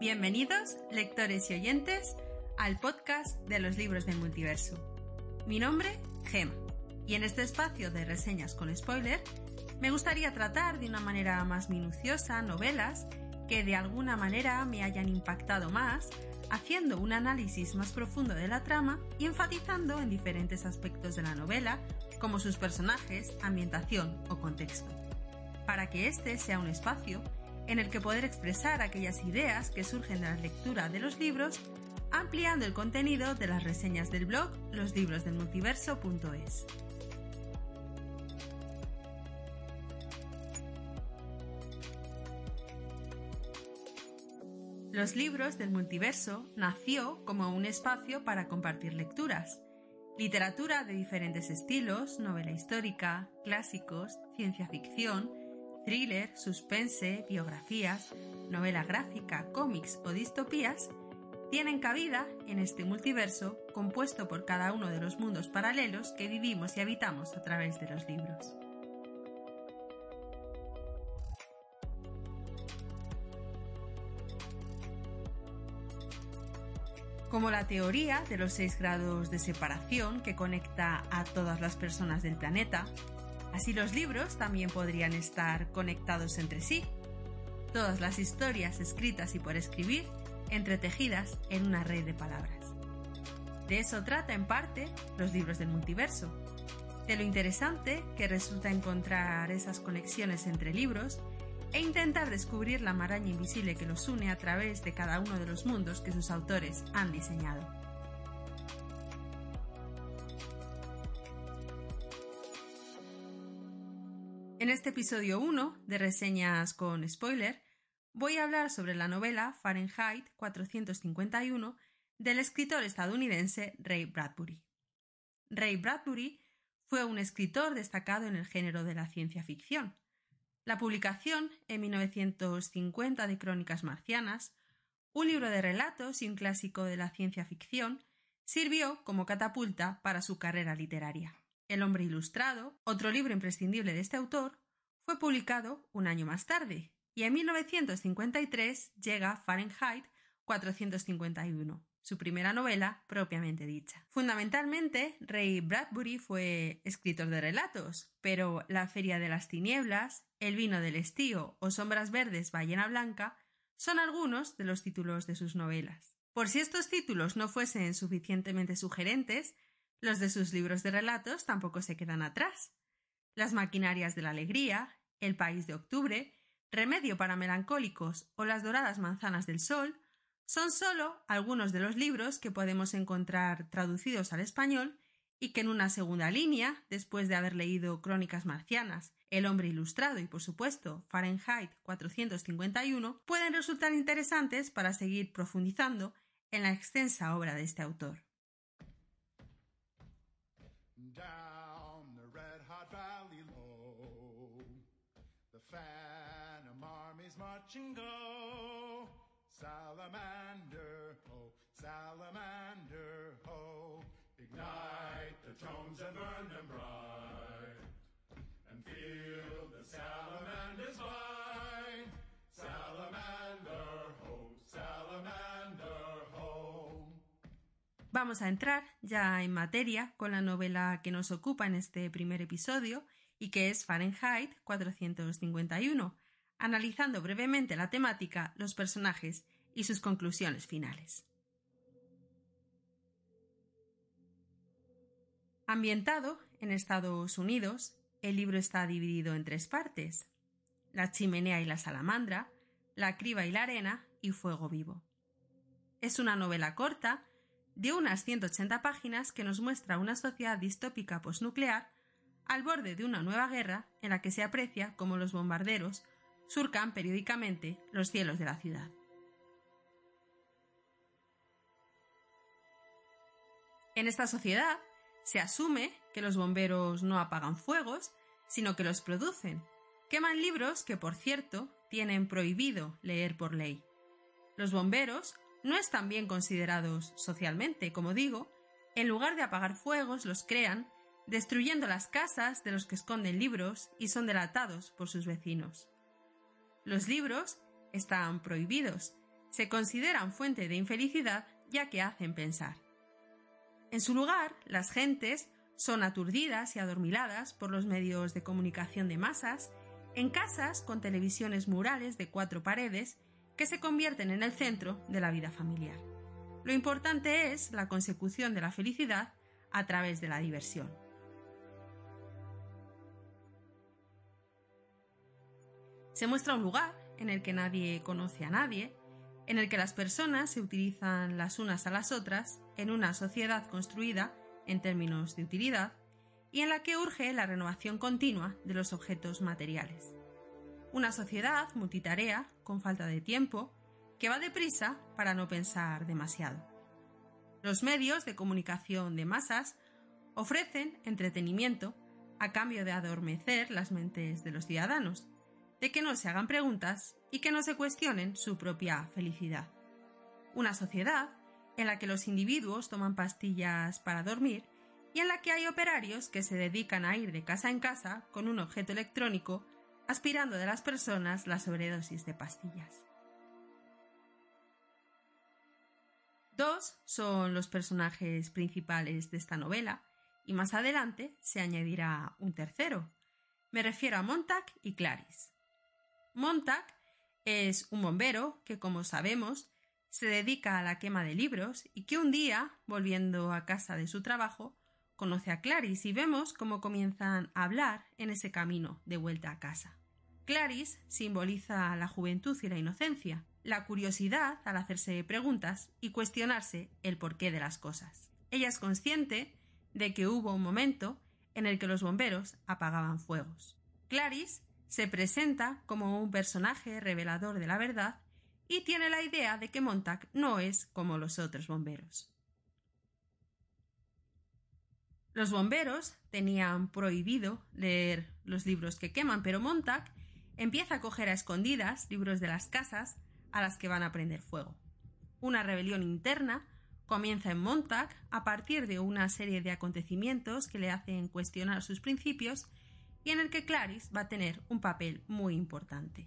Bienvenidos, lectores y oyentes, al podcast de los libros del multiverso. Mi nombre, Gem, y en este espacio de reseñas con spoiler, me gustaría tratar de una manera más minuciosa novelas que de alguna manera me hayan impactado más, haciendo un análisis más profundo de la trama y enfatizando en diferentes aspectos de la novela, como sus personajes, ambientación o contexto, para que este sea un espacio en el que poder expresar aquellas ideas que surgen de la lectura de los libros, ampliando el contenido de las reseñas del blog loslibrodesdelmultiverso.es. Los libros del multiverso nació como un espacio para compartir lecturas, literatura de diferentes estilos, novela histórica, clásicos, ciencia ficción, thriller, suspense, biografías, novela gráfica, cómics o distopías, tienen cabida en este multiverso compuesto por cada uno de los mundos paralelos que vivimos y habitamos a través de los libros. Como la teoría de los seis grados de separación que conecta a todas las personas del planeta, Así los libros también podrían estar conectados entre sí. Todas las historias escritas y por escribir, entretejidas en una red de palabras. De eso trata en parte los libros del multiverso. De lo interesante que resulta encontrar esas conexiones entre libros e intentar descubrir la maraña invisible que los une a través de cada uno de los mundos que sus autores han diseñado. Este episodio 1 de Reseñas con Spoiler, voy a hablar sobre la novela Fahrenheit 451 del escritor estadounidense Ray Bradbury. Ray Bradbury fue un escritor destacado en el género de la ciencia ficción. La publicación en 1950 de Crónicas Marcianas, un libro de relatos y un clásico de la ciencia ficción, sirvió como catapulta para su carrera literaria. El hombre ilustrado, otro libro imprescindible de este autor, publicado un año más tarde, y en 1953 llega Fahrenheit 451, su primera novela propiamente dicha. Fundamentalmente, Ray Bradbury fue escritor de relatos, pero La Feria de las Tinieblas, El vino del estío o Sombras Verdes, Ballena Blanca son algunos de los títulos de sus novelas. Por si estos títulos no fuesen suficientemente sugerentes, los de sus libros de relatos tampoco se quedan atrás. Las maquinarias de la alegría, El país de octubre, Remedio para melancólicos o Las doradas manzanas del sol son solo algunos de los libros que podemos encontrar traducidos al español y que en una segunda línea, después de haber leído Crónicas marcianas, El hombre ilustrado y por supuesto Fahrenheit 451, pueden resultar interesantes para seguir profundizando en la extensa obra de este autor. Armies marching go. Salamander, ho, salamander, ho. Ignite the tomes and burn them bright. And feel the salamanders bite. Salamander, ho, salamander, ho. Vamos a entrar ya en materia con la novela que nos ocupa en este primer episodio y que es Fahrenheit 451, analizando brevemente la temática, los personajes y sus conclusiones finales. Ambientado en Estados Unidos, el libro está dividido en tres partes la chimenea y la salamandra, la criba y la arena y fuego vivo. Es una novela corta de unas 180 páginas que nos muestra una sociedad distópica posnuclear al borde de una nueva guerra en la que se aprecia cómo los bombarderos surcan periódicamente los cielos de la ciudad. En esta sociedad se asume que los bomberos no apagan fuegos, sino que los producen. Queman libros que, por cierto, tienen prohibido leer por ley. Los bomberos no están bien considerados socialmente, como digo, en lugar de apagar fuegos los crean, destruyendo las casas de los que esconden libros y son delatados por sus vecinos. Los libros están prohibidos, Se consideran fuente de infelicidad ya que hacen pensar. En su lugar, las gentes son aturdidas y adormiladas por los medios de comunicación de masas, en casas con televisiones murales de cuatro paredes que se convierten en el centro de la vida familiar. Lo importante es la consecución de la felicidad a través de la diversión. Se muestra un lugar en el que nadie conoce a nadie, en el que las personas se utilizan las unas a las otras en una sociedad construida en términos de utilidad y en la que urge la renovación continua de los objetos materiales. Una sociedad multitarea, con falta de tiempo, que va deprisa para no pensar demasiado. Los medios de comunicación de masas ofrecen entretenimiento a cambio de adormecer las mentes de los ciudadanos, de que no se hagan preguntas y que no se cuestionen su propia felicidad. Una sociedad en la que los individuos toman pastillas para dormir y en la que hay operarios que se dedican a ir de casa en casa con un objeto electrónico aspirando de las personas la sobredosis de pastillas. Dos son los personajes principales de esta novela y más adelante se añadirá un tercero. Me refiero a Montag y Clarice. Montag es un bombero que, como sabemos, se dedica a la quema de libros y que un día, volviendo a casa de su trabajo, conoce a Clarice y vemos cómo comienzan a hablar en ese camino de vuelta a casa. Clarice simboliza la juventud y la inocencia, la curiosidad al hacerse preguntas y cuestionarse el porqué de las cosas. Ella es consciente de que hubo un momento en el que los bomberos apagaban fuegos. Clarice se presenta como un personaje revelador de la verdad y tiene la idea de que Montag no es como los otros bomberos. Los bomberos tenían prohibido leer los libros que queman, pero Montag empieza a coger a escondidas libros de las casas a las que van a prender fuego. Una rebelión interna comienza en Montag a partir de una serie de acontecimientos que le hacen cuestionar sus principios y en el que Clarice va a tener un papel muy importante.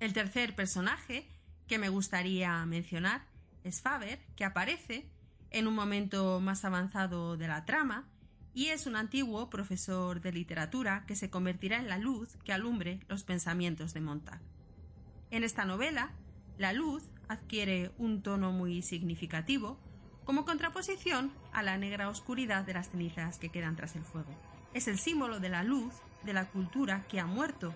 El tercer personaje que me gustaría mencionar es Faber, que aparece en un momento más avanzado de la trama y es un antiguo profesor de literatura que se convertirá en la luz que alumbre los pensamientos de Montag. En esta novela, la luz adquiere un tono muy significativo como contraposición a la negra oscuridad de las cenizas que quedan tras el fuego. Es el símbolo de la luz de la cultura que ha muerto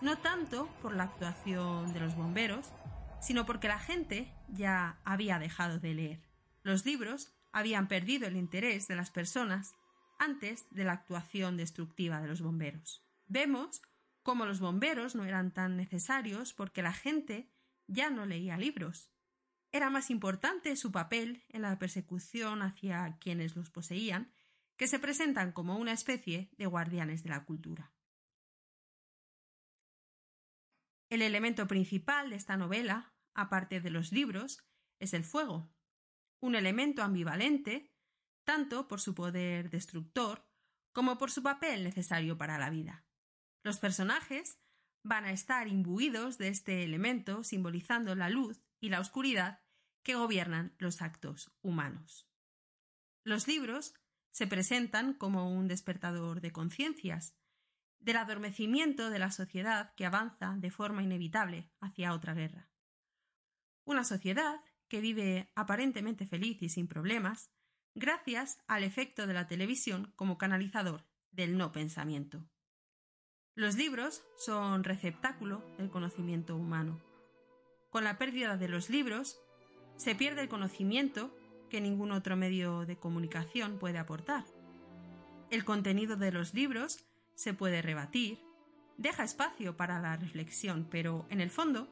no tanto por la actuación de los bomberos, sino porque la gente ya había dejado de leer. Los libros habían perdido el interés de las personas antes de la actuación destructiva de los bomberos. Vemos cómo los bomberos no eran tan necesarios porque la gente ya no leía libros. Era más importante su papel en la persecución hacia quienes los poseían, que se presentan como una especie de guardianes de la cultura. El elemento principal de esta novela, aparte de los libros, es el fuego, un elemento ambivalente, tanto por su poder destructor como por su papel necesario para la vida. Los personajes van a estar imbuidos de este elemento simbolizando la luz y la oscuridad que gobiernan los actos humanos. Los libros se presentan como un despertador de conciencias, del adormecimiento de la sociedad que avanza de forma inevitable hacia otra guerra. Una sociedad que vive aparentemente feliz y sin problemas, gracias al efecto de la televisión como canalizador del no pensamiento. Los libros son receptáculo del conocimiento humano. Con la pérdida de los libros, se pierde el conocimiento que ningún otro medio de comunicación puede aportar. El contenido de los libros se puede rebatir, deja espacio para la reflexión, pero en el fondo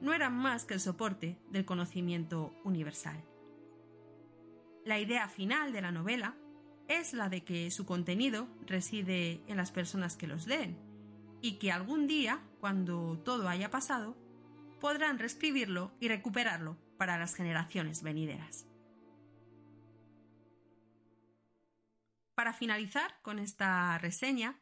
no eran más que el soporte del conocimiento universal. La idea final de la novela es la de que su contenido reside en las personas que los leen y que algún día, cuando todo haya pasado, podrán reescribirlo y recuperarlo para las generaciones venideras. Para finalizar con esta reseña,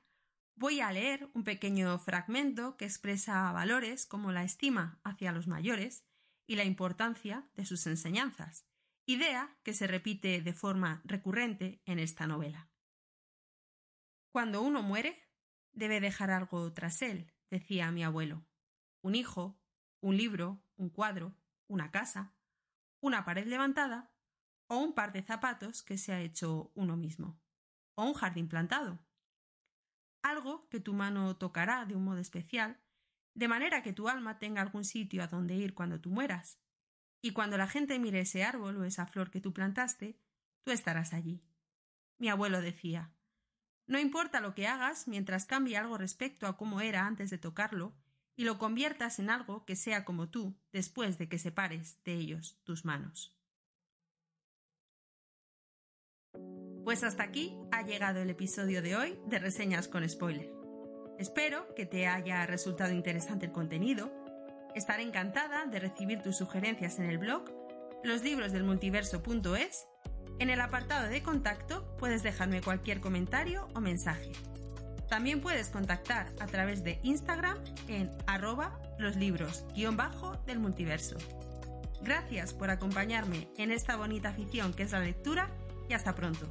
voy a leer un pequeño fragmento que expresa valores como la estima hacia los mayores y la importancia de sus enseñanzas, idea que se repite de forma recurrente en esta novela. Cuando uno muere, debe dejar algo tras él, decía mi abuelo. Un hijo, un libro, un cuadro, una casa, una pared levantada o un par de zapatos que se ha hecho uno mismo, o un jardín plantado. Algo que tu mano tocará de un modo especial, de manera que tu alma tenga algún sitio a donde ir cuando tú mueras. Y cuando la gente mire ese árbol o esa flor que tú plantaste, tú estarás allí. Mi abuelo decía No importa lo que hagas mientras cambie algo respecto a cómo era antes de tocarlo y lo conviertas en algo que sea como tú después de que separes de ellos tus manos. Pues hasta aquí ha llegado el episodio de hoy de Reseñas con Spoiler. Espero que te haya resultado interesante el contenido. Estaré encantada de recibir tus sugerencias en el blog loslibrodesdelmultiverso.es. En el apartado de contacto puedes dejarme cualquier comentario o mensaje. También puedes contactar a través de Instagram en arroba loslibros-del multiverso. Gracias por acompañarme en esta bonita afición que es la lectura y hasta pronto.